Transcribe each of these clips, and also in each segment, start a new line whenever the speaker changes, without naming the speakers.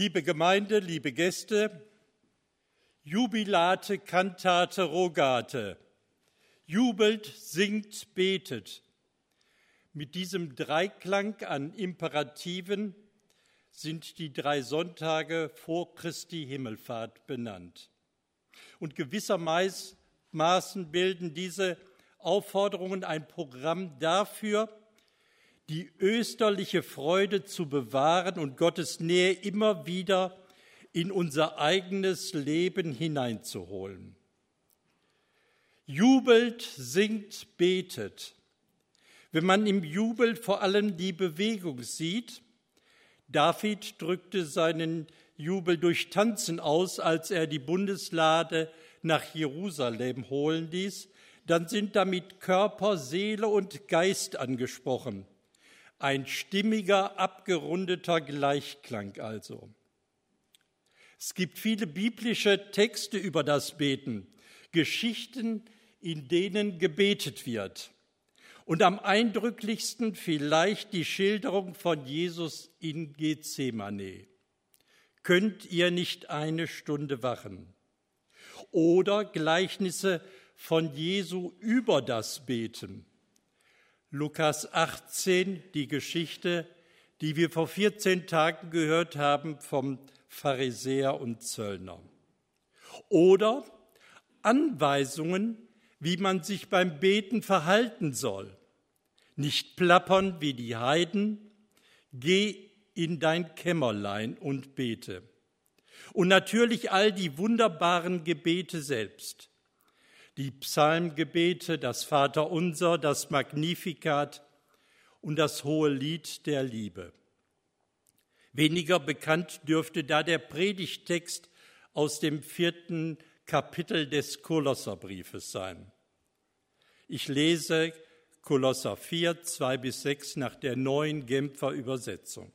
Liebe Gemeinde, liebe Gäste, Jubilate, Kantate, Rogate, jubelt, singt, betet. Mit diesem Dreiklang an Imperativen sind die drei Sonntage vor Christi Himmelfahrt benannt. Und gewissermaßen bilden diese Aufforderungen ein Programm dafür, die österliche Freude zu bewahren und Gottes Nähe immer wieder in unser eigenes Leben hineinzuholen. Jubelt, singt, betet. Wenn man im Jubel vor allem die Bewegung sieht, David drückte seinen Jubel durch Tanzen aus, als er die Bundeslade nach Jerusalem holen ließ, dann sind damit Körper, Seele und Geist angesprochen. Ein stimmiger, abgerundeter Gleichklang also. Es gibt viele biblische Texte über das Beten, Geschichten, in denen gebetet wird. Und am eindrücklichsten vielleicht die Schilderung von Jesus in Gethsemane. Könnt ihr nicht eine Stunde wachen? Oder Gleichnisse von Jesu über das Beten. Lukas 18, die Geschichte, die wir vor 14 Tagen gehört haben vom Pharisäer und Zöllner. Oder Anweisungen, wie man sich beim Beten verhalten soll. Nicht plappern wie die Heiden, geh in dein Kämmerlein und bete. Und natürlich all die wunderbaren Gebete selbst die Psalmgebete, das Vaterunser, das Magnificat und das hohe Lied der Liebe. Weniger bekannt dürfte da der Predigtext aus dem vierten Kapitel des Kolosserbriefes sein. Ich lese Kolosser 4, 2 bis 6 nach der neuen Genfer Übersetzung.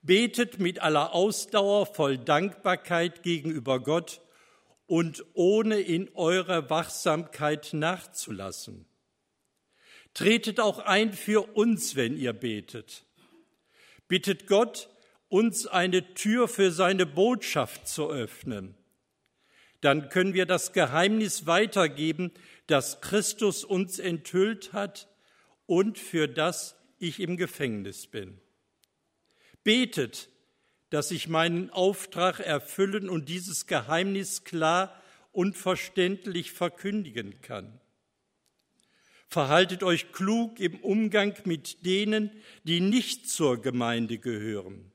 Betet mit aller Ausdauer voll Dankbarkeit gegenüber Gott und ohne in eurer Wachsamkeit nachzulassen. Tretet auch ein für uns, wenn ihr betet. Bittet Gott, uns eine Tür für seine Botschaft zu öffnen. Dann können wir das Geheimnis weitergeben, das Christus uns enthüllt hat und für das ich im Gefängnis bin. Betet, dass ich meinen Auftrag erfüllen und dieses Geheimnis klar und verständlich verkündigen kann. Verhaltet euch klug im Umgang mit denen, die nicht zur Gemeinde gehören.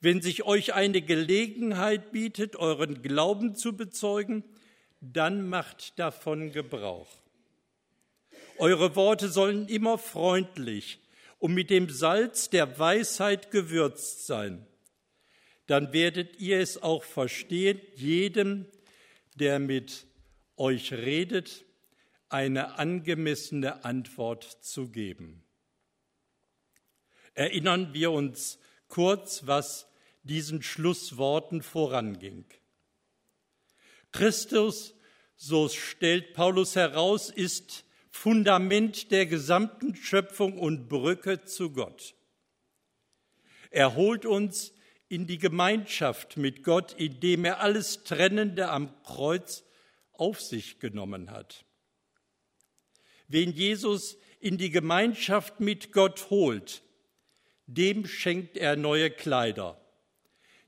Wenn sich euch eine Gelegenheit bietet, euren Glauben zu bezeugen, dann macht davon Gebrauch. Eure Worte sollen immer freundlich, und mit dem Salz der Weisheit gewürzt sein. Dann werdet ihr es auch verstehen, jedem, der mit euch redet, eine angemessene Antwort zu geben. Erinnern wir uns kurz, was diesen Schlussworten voranging. Christus, so stellt Paulus heraus, ist Fundament der gesamten Schöpfung und Brücke zu Gott. Er holt uns in die Gemeinschaft mit Gott, indem er alles Trennende am Kreuz auf sich genommen hat. Wen Jesus in die Gemeinschaft mit Gott holt, dem schenkt er neue Kleider,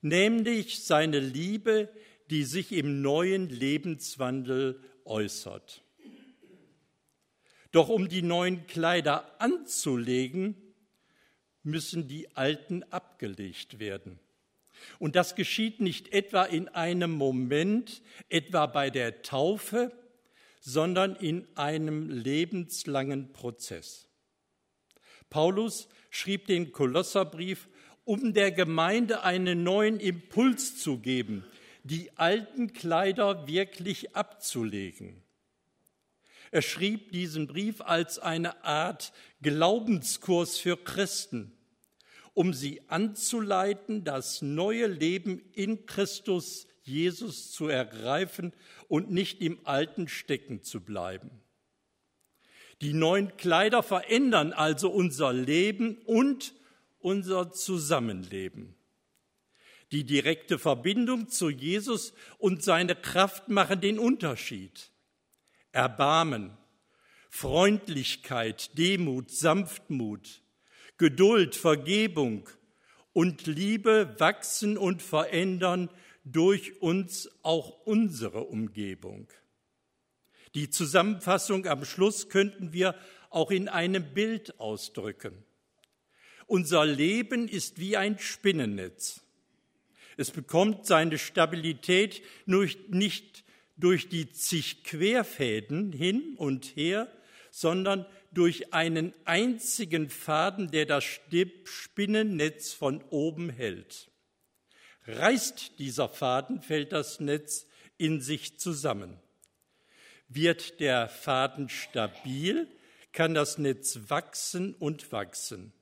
nämlich seine Liebe, die sich im neuen Lebenswandel äußert. Doch um die neuen Kleider anzulegen, müssen die alten abgelegt werden. Und das geschieht nicht etwa in einem Moment, etwa bei der Taufe, sondern in einem lebenslangen Prozess. Paulus schrieb den Kolosserbrief, um der Gemeinde einen neuen Impuls zu geben, die alten Kleider wirklich abzulegen. Er schrieb diesen Brief als eine Art Glaubenskurs für Christen, um sie anzuleiten, das neue Leben in Christus Jesus zu ergreifen und nicht im Alten stecken zu bleiben. Die neuen Kleider verändern also unser Leben und unser Zusammenleben. Die direkte Verbindung zu Jesus und seine Kraft machen den Unterschied. Erbarmen, Freundlichkeit, Demut, Sanftmut, Geduld, Vergebung und Liebe wachsen und verändern durch uns auch unsere Umgebung. Die Zusammenfassung am Schluss könnten wir auch in einem Bild ausdrücken. Unser Leben ist wie ein Spinnennetz. Es bekommt seine Stabilität nicht durch die zig Querfäden hin und her, sondern durch einen einzigen Faden, der das Spinnennetz von oben hält. Reißt dieser Faden, fällt das Netz in sich zusammen. Wird der Faden stabil, kann das Netz wachsen und wachsen.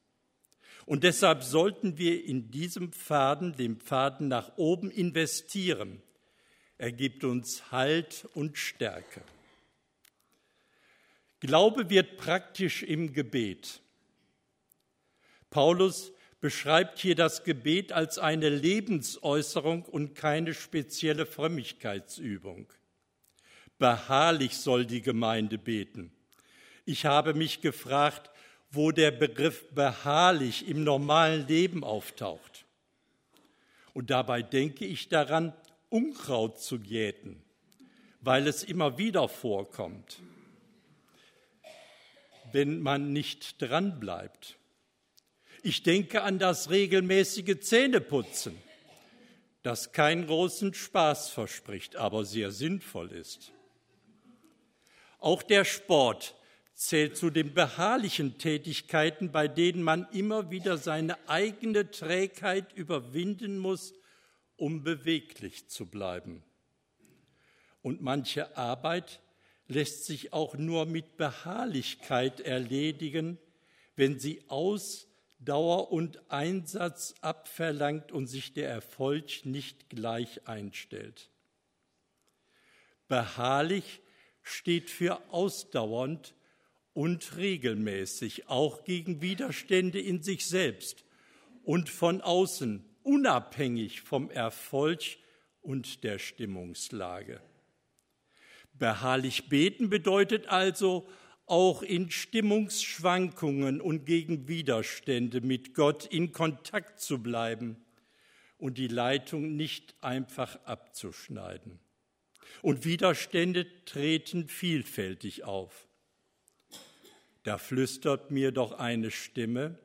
Und deshalb sollten wir in diesem Faden, dem Faden nach oben, investieren. Er gibt uns Halt und Stärke. Glaube wird praktisch im Gebet. Paulus beschreibt hier das Gebet als eine Lebensäußerung und keine spezielle Frömmigkeitsübung. Beharrlich soll die Gemeinde beten. Ich habe mich gefragt, wo der Begriff beharrlich im normalen Leben auftaucht. Und dabei denke ich daran, Unkraut zu jäten, weil es immer wieder vorkommt, wenn man nicht dranbleibt. Ich denke an das regelmäßige Zähneputzen, das keinen großen Spaß verspricht, aber sehr sinnvoll ist. Auch der Sport zählt zu den beharrlichen Tätigkeiten, bei denen man immer wieder seine eigene Trägheit überwinden muss, um beweglich zu bleiben. Und manche Arbeit lässt sich auch nur mit Beharrlichkeit erledigen, wenn sie Ausdauer und Einsatz abverlangt und sich der Erfolg nicht gleich einstellt. Beharrlich steht für ausdauernd und regelmäßig, auch gegen Widerstände in sich selbst und von außen, unabhängig vom Erfolg und der Stimmungslage. Beharrlich beten bedeutet also, auch in Stimmungsschwankungen und gegen Widerstände mit Gott in Kontakt zu bleiben und die Leitung nicht einfach abzuschneiden. Und Widerstände treten vielfältig auf. Da flüstert mir doch eine Stimme,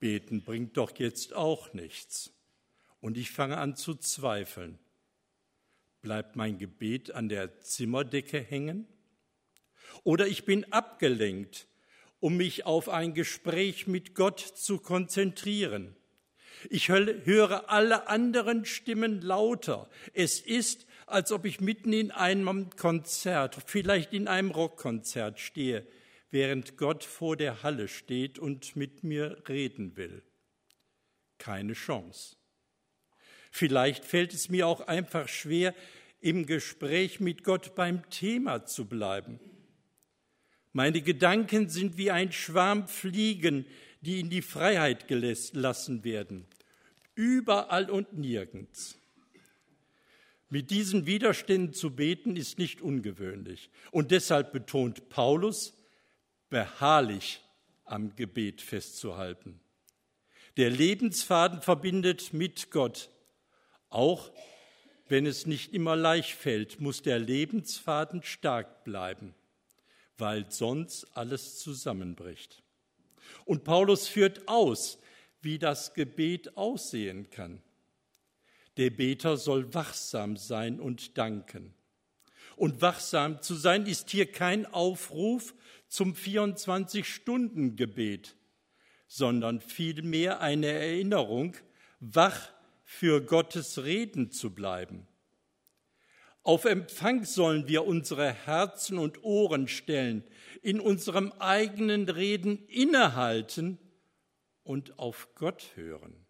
beten bringt doch jetzt auch nichts. Und ich fange an zu zweifeln. Bleibt mein Gebet an der Zimmerdecke hängen? Oder ich bin abgelenkt, um mich auf ein Gespräch mit Gott zu konzentrieren. Ich höre alle anderen Stimmen lauter. Es ist, als ob ich mitten in einem Konzert, vielleicht in einem Rockkonzert stehe während Gott vor der Halle steht und mit mir reden will. Keine Chance. Vielleicht fällt es mir auch einfach schwer, im Gespräch mit Gott beim Thema zu bleiben. Meine Gedanken sind wie ein Schwarm Fliegen, die in die Freiheit gelassen werden, überall und nirgends. Mit diesen Widerständen zu beten ist nicht ungewöhnlich. Und deshalb betont Paulus, beharrlich am Gebet festzuhalten. Der Lebensfaden verbindet mit Gott. Auch wenn es nicht immer leicht fällt, muss der Lebensfaden stark bleiben, weil sonst alles zusammenbricht. Und Paulus führt aus, wie das Gebet aussehen kann. Der Beter soll wachsam sein und danken. Und wachsam zu sein ist hier kein Aufruf zum 24-Stunden-Gebet, sondern vielmehr eine Erinnerung, wach für Gottes Reden zu bleiben. Auf Empfang sollen wir unsere Herzen und Ohren stellen, in unserem eigenen Reden innehalten und auf Gott hören.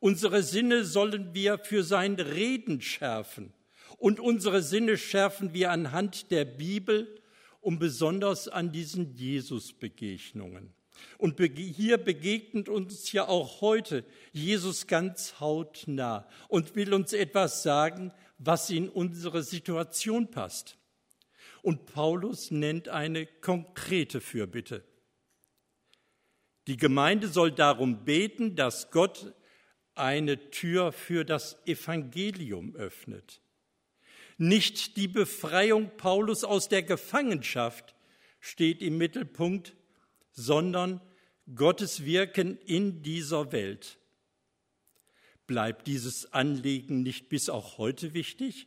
Unsere Sinne sollen wir für sein Reden schärfen und unsere Sinne schärfen wir anhand der Bibel um besonders an diesen Jesus-Begegnungen. Und hier begegnet uns ja auch heute Jesus ganz hautnah und will uns etwas sagen, was in unsere Situation passt. Und Paulus nennt eine konkrete Fürbitte. Die Gemeinde soll darum beten, dass Gott eine Tür für das Evangelium öffnet. Nicht die Befreiung Paulus aus der Gefangenschaft steht im Mittelpunkt, sondern Gottes Wirken in dieser Welt. Bleibt dieses Anliegen nicht bis auch heute wichtig?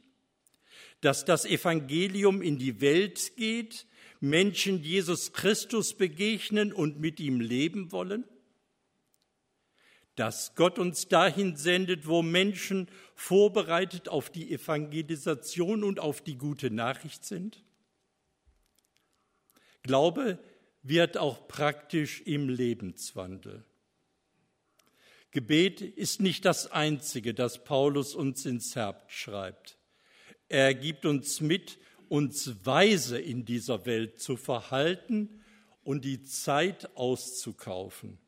Dass das Evangelium in die Welt geht, Menschen Jesus Christus begegnen und mit ihm leben wollen? Dass Gott uns dahin sendet, wo Menschen vorbereitet auf die Evangelisation und auf die gute Nachricht sind? Glaube wird auch praktisch im Lebenswandel. Gebet ist nicht das Einzige, das Paulus uns ins Herz schreibt. Er gibt uns mit, uns weise in dieser Welt zu verhalten und die Zeit auszukaufen.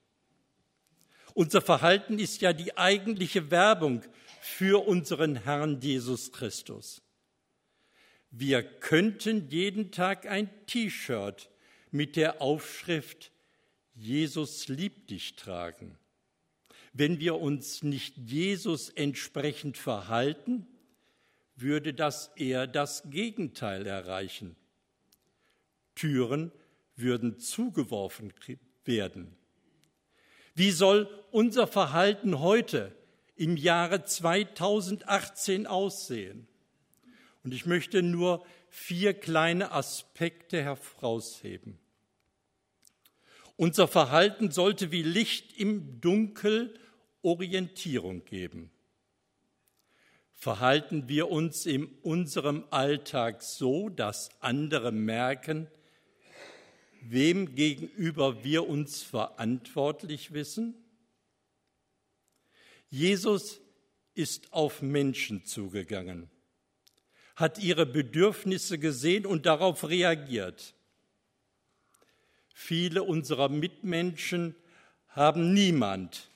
Unser Verhalten ist ja die eigentliche Werbung für unseren Herrn Jesus Christus. Wir könnten jeden Tag ein T-Shirt mit der Aufschrift Jesus liebt dich tragen. Wenn wir uns nicht Jesus entsprechend verhalten, würde das eher das Gegenteil erreichen. Türen würden zugeworfen werden. Wie soll unser Verhalten heute im Jahre 2018 aussehen? Und ich möchte nur vier kleine Aspekte herausheben. Unser Verhalten sollte wie Licht im Dunkel Orientierung geben. Verhalten wir uns in unserem Alltag so, dass andere merken, wem gegenüber wir uns verantwortlich wissen? Jesus ist auf Menschen zugegangen, hat ihre Bedürfnisse gesehen und darauf reagiert. Viele unserer Mitmenschen haben niemand,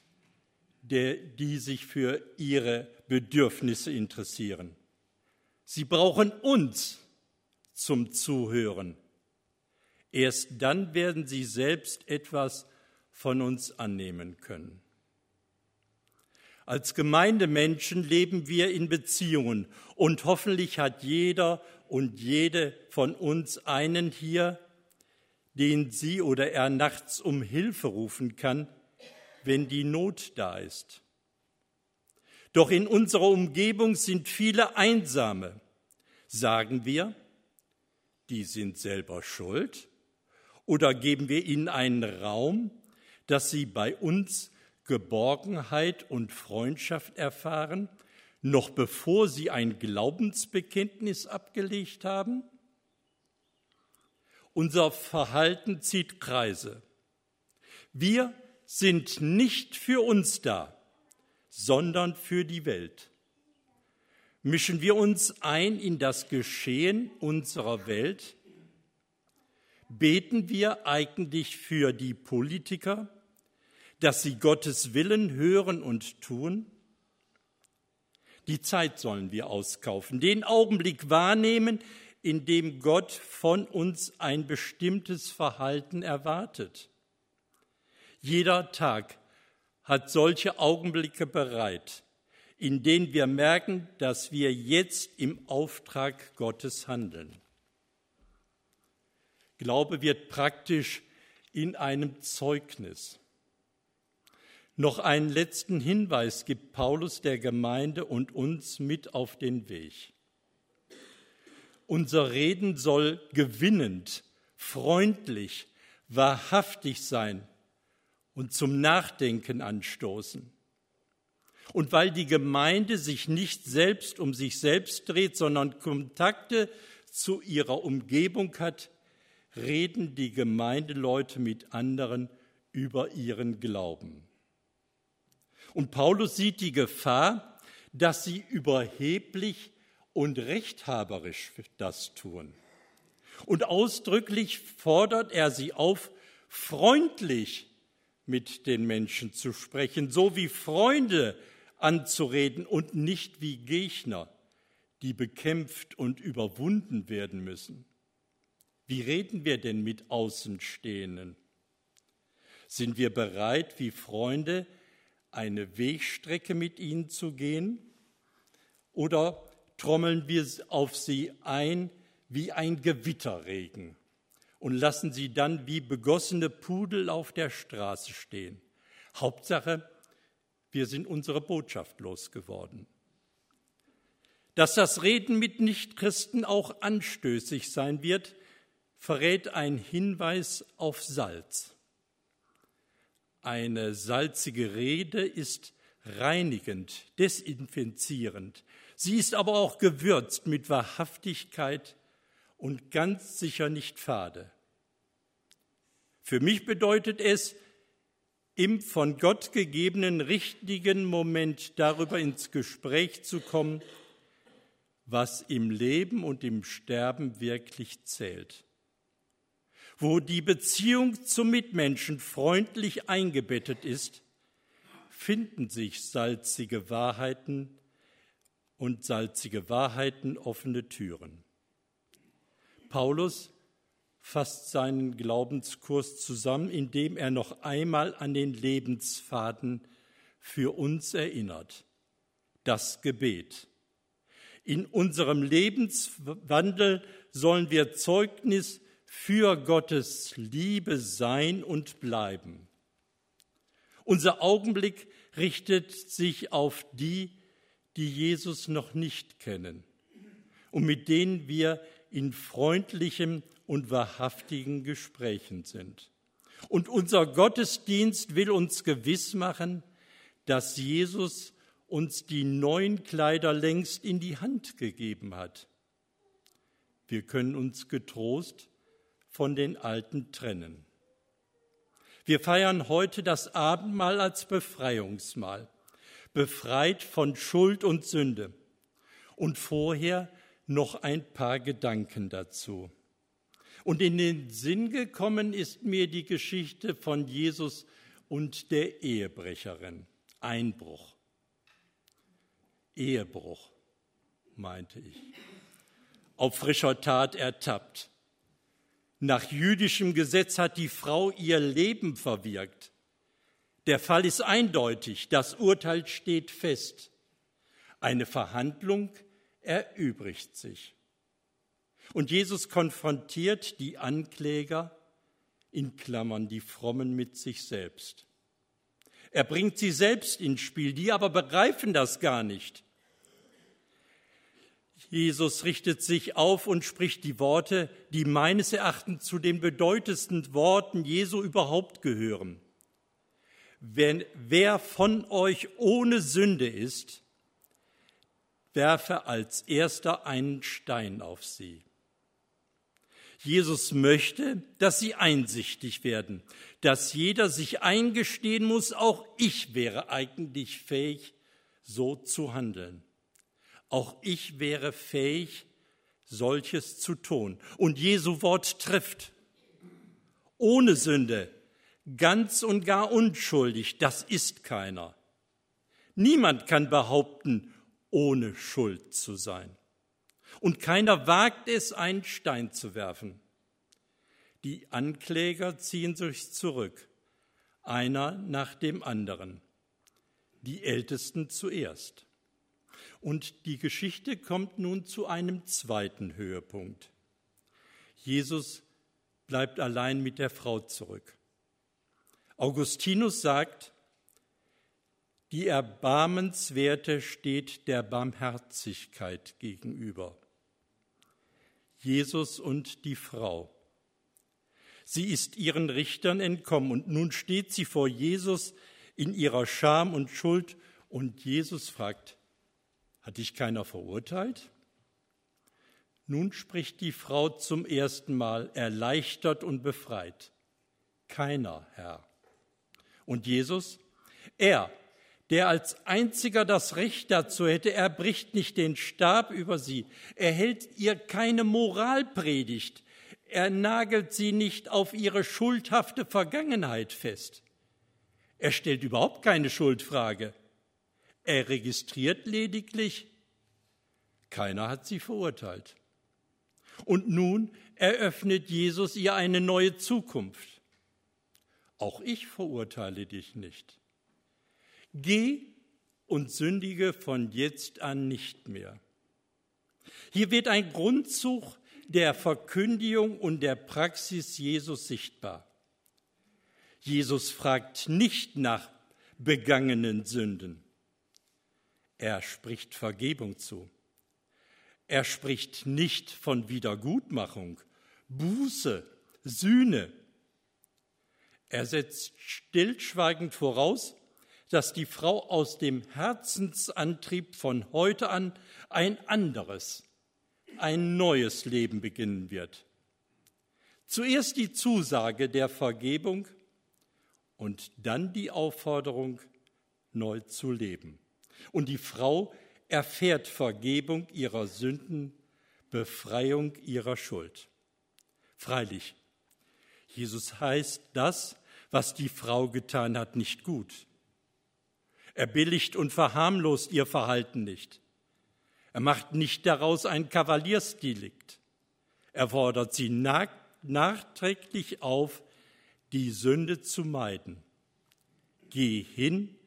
der, die sich für ihre Bedürfnisse interessieren. Sie brauchen uns zum Zuhören. Erst dann werden sie selbst etwas von uns annehmen können. Als Gemeindemenschen leben wir in Beziehungen und hoffentlich hat jeder und jede von uns einen hier, den sie oder er nachts um Hilfe rufen kann, wenn die Not da ist. Doch in unserer Umgebung sind viele Einsame. Sagen wir, die sind selber schuld? Oder geben wir ihnen einen Raum, dass sie bei uns Geborgenheit und Freundschaft erfahren, noch bevor sie ein Glaubensbekenntnis abgelegt haben? Unser Verhalten zieht Kreise. Wir sind nicht für uns da, sondern für die Welt. Mischen wir uns ein in das Geschehen unserer Welt? Beten wir eigentlich für die Politiker, dass sie Gottes Willen hören und tun? Die Zeit sollen wir auskaufen, den Augenblick wahrnehmen, in dem Gott von uns ein bestimmtes Verhalten erwartet. Jeder Tag hat solche Augenblicke bereit, in denen wir merken, dass wir jetzt im Auftrag Gottes handeln. Glaube wird praktisch in einem Zeugnis. Noch einen letzten Hinweis gibt Paulus der Gemeinde und uns mit auf den Weg. Unser Reden soll gewinnend, freundlich, wahrhaftig sein und zum Nachdenken anstoßen. Und weil die Gemeinde sich nicht selbst um sich selbst dreht, sondern Kontakte zu ihrer Umgebung hat, reden die Gemeindeleute mit anderen über ihren Glauben. Und Paulus sieht die Gefahr, dass sie überheblich und rechthaberisch das tun. Und ausdrücklich fordert er sie auf, freundlich mit den Menschen zu sprechen, so wie Freunde anzureden und nicht wie Gegner, die bekämpft und überwunden werden müssen. Wie reden wir denn mit Außenstehenden? Sind wir bereit, wie Freunde, eine Wegstrecke mit ihnen zu gehen? Oder trommeln wir auf sie ein wie ein Gewitterregen und lassen sie dann wie begossene Pudel auf der Straße stehen? Hauptsache, wir sind unsere Botschaft losgeworden. Dass das Reden mit Nichtchristen auch anstößig sein wird, verrät ein Hinweis auf Salz. Eine salzige Rede ist reinigend, desinfizierend. Sie ist aber auch gewürzt mit Wahrhaftigkeit und ganz sicher nicht fade. Für mich bedeutet es, im von Gott gegebenen richtigen Moment darüber ins Gespräch zu kommen, was im Leben und im Sterben wirklich zählt. Wo die Beziehung zum Mitmenschen freundlich eingebettet ist, finden sich salzige Wahrheiten und salzige Wahrheiten offene Türen. Paulus fasst seinen Glaubenskurs zusammen, indem er noch einmal an den Lebensfaden für uns erinnert. Das Gebet. In unserem Lebenswandel sollen wir Zeugnis für Gottes Liebe sein und bleiben. Unser Augenblick richtet sich auf die, die Jesus noch nicht kennen und mit denen wir in freundlichem und wahrhaftigen Gesprächen sind. Und unser Gottesdienst will uns gewiss machen, dass Jesus uns die neuen Kleider längst in die Hand gegeben hat. Wir können uns getrost von den alten trennen. Wir feiern heute das Abendmahl als Befreiungsmahl, befreit von Schuld und Sünde. Und vorher noch ein paar Gedanken dazu. Und in den Sinn gekommen ist mir die Geschichte von Jesus und der Ehebrecherin. Einbruch. Ehebruch, meinte ich. Auf frischer Tat ertappt. Nach jüdischem Gesetz hat die Frau ihr Leben verwirkt. Der Fall ist eindeutig, das Urteil steht fest. Eine Verhandlung erübrigt sich. Und Jesus konfrontiert die Ankläger, in Klammern die Frommen, mit sich selbst. Er bringt sie selbst ins Spiel, die aber begreifen das gar nicht. Jesus richtet sich auf und spricht die Worte, die meines Erachtens zu den bedeutendsten Worten Jesu überhaupt gehören. Wenn, wer von euch ohne Sünde ist, werfe als erster einen Stein auf sie. Jesus möchte, dass sie einsichtig werden, dass jeder sich eingestehen muss, auch ich wäre eigentlich fähig, so zu handeln. Auch ich wäre fähig, solches zu tun. Und Jesu Wort trifft. Ohne Sünde, ganz und gar unschuldig, das ist keiner. Niemand kann behaupten, ohne Schuld zu sein und keiner wagt es, einen Stein zu werfen. Die Ankläger ziehen sich zurück, einer nach dem anderen, die Ältesten zuerst. Und die Geschichte kommt nun zu einem zweiten Höhepunkt. Jesus bleibt allein mit der Frau zurück. Augustinus sagt, die Erbarmenswerte steht der Barmherzigkeit gegenüber. Jesus und die Frau. Sie ist ihren Richtern entkommen und nun steht sie vor Jesus in ihrer Scham und Schuld und Jesus fragt, hat dich keiner verurteilt? Nun spricht die Frau zum ersten Mal erleichtert und befreit. Keiner, Herr. Und Jesus, er, der als einziger das Recht dazu hätte, er bricht nicht den Stab über sie, er hält ihr keine Moralpredigt, Er nagelt sie nicht auf ihre schuldhafte Vergangenheit fest. Er stellt überhaupt keine Schuldfrage. Er registriert lediglich, keiner hat sie verurteilt. Und nun eröffnet Jesus ihr eine neue Zukunft. Auch ich verurteile dich nicht. Geh und sündige von jetzt an nicht mehr. Hier wird ein Grundzug der Verkündigung und der Praxis Jesus sichtbar. Jesus fragt nicht nach begangenen Sünden. Er spricht Vergebung zu. Er spricht nicht von Wiedergutmachung, Buße, Sühne. Er setzt stillschweigend voraus, dass die Frau aus dem Herzensantrieb von heute an ein anderes, ein neues Leben beginnen wird. Zuerst die Zusage der Vergebung und dann die Aufforderung, neu zu leben. Und die Frau erfährt Vergebung ihrer Sünden, Befreiung ihrer Schuld. Freilich, Jesus heißt das, was die Frau getan hat, nicht gut. Er billigt und verharmlost ihr Verhalten nicht. Er macht nicht daraus ein Kavaliersdelikt. Er fordert sie nachträglich auf, die Sünde zu meiden. Geh hin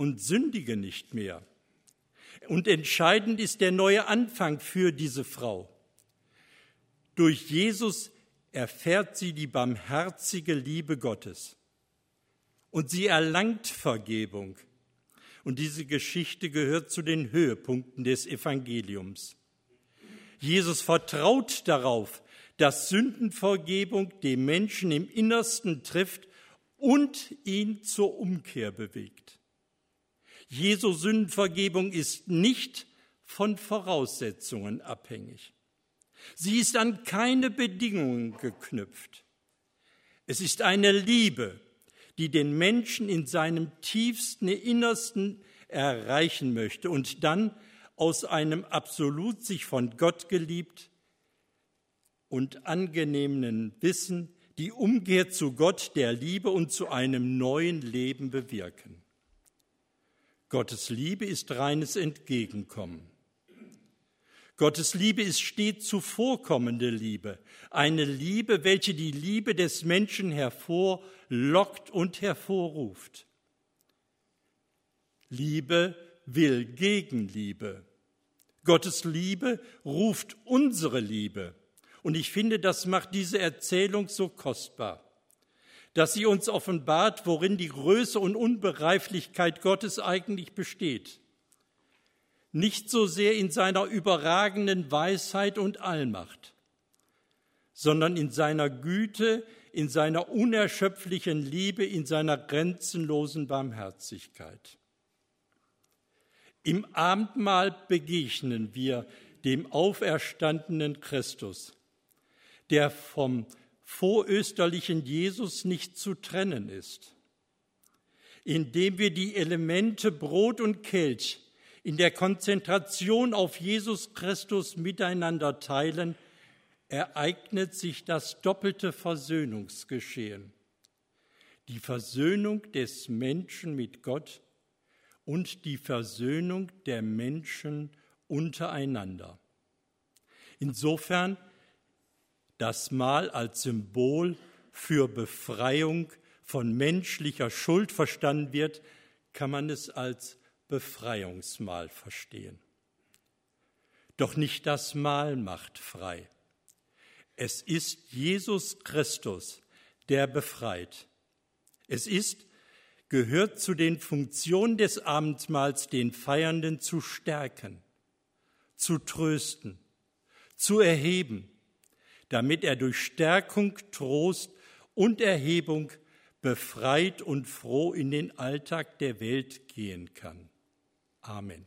und sündige nicht mehr. Und entscheidend ist der neue Anfang für diese Frau. Durch Jesus erfährt sie die barmherzige Liebe Gottes. Und sie erlangt Vergebung. Und diese Geschichte gehört zu den Höhepunkten des Evangeliums. Jesus vertraut darauf, dass Sündenvergebung den Menschen im Innersten trifft und ihn zur Umkehr bewegt. Jesu Sündenvergebung ist nicht von Voraussetzungen abhängig. Sie ist an keine Bedingungen geknüpft. Es ist eine Liebe, die den Menschen in seinem tiefsten Innersten erreichen möchte und dann aus einem absolut sich von Gott geliebt und angenehmen Wissen die Umkehr zu Gott, der Liebe und zu einem neuen Leben bewirken. Gottes Liebe ist reines Entgegenkommen. Gottes Liebe ist stets zuvorkommende Liebe, eine Liebe, welche die Liebe des Menschen hervorlockt und hervorruft. Liebe will Gegenliebe. Gottes Liebe ruft unsere Liebe. Und ich finde, das macht diese Erzählung so kostbar, dass sie uns offenbart, worin die Größe und Unbereiflichkeit Gottes eigentlich besteht. Nicht so sehr in seiner überragenden Weisheit und Allmacht, sondern in seiner Güte, in seiner unerschöpflichen Liebe, in seiner grenzenlosen Barmherzigkeit. Im Abendmahl begegnen wir dem auferstandenen Christus der vom vorösterlichen Jesus nicht zu trennen ist. Indem wir die Elemente Brot und Kelch in der Konzentration auf Jesus Christus miteinander teilen, ereignet sich das doppelte Versöhnungsgeschehen. Die Versöhnung des Menschen mit Gott und die Versöhnung der Menschen untereinander. Insofern das Mal als Symbol für Befreiung von menschlicher Schuld verstanden wird, kann man es als Befreiungsmahl verstehen. Doch nicht das Mahl macht frei. Es ist Jesus Christus, der befreit. Es ist, gehört zu den Funktionen des Abendmahls, den Feiernden zu stärken, zu trösten, zu erheben, damit er durch Stärkung, Trost und Erhebung befreit und froh in den Alltag der Welt gehen kann. Amen.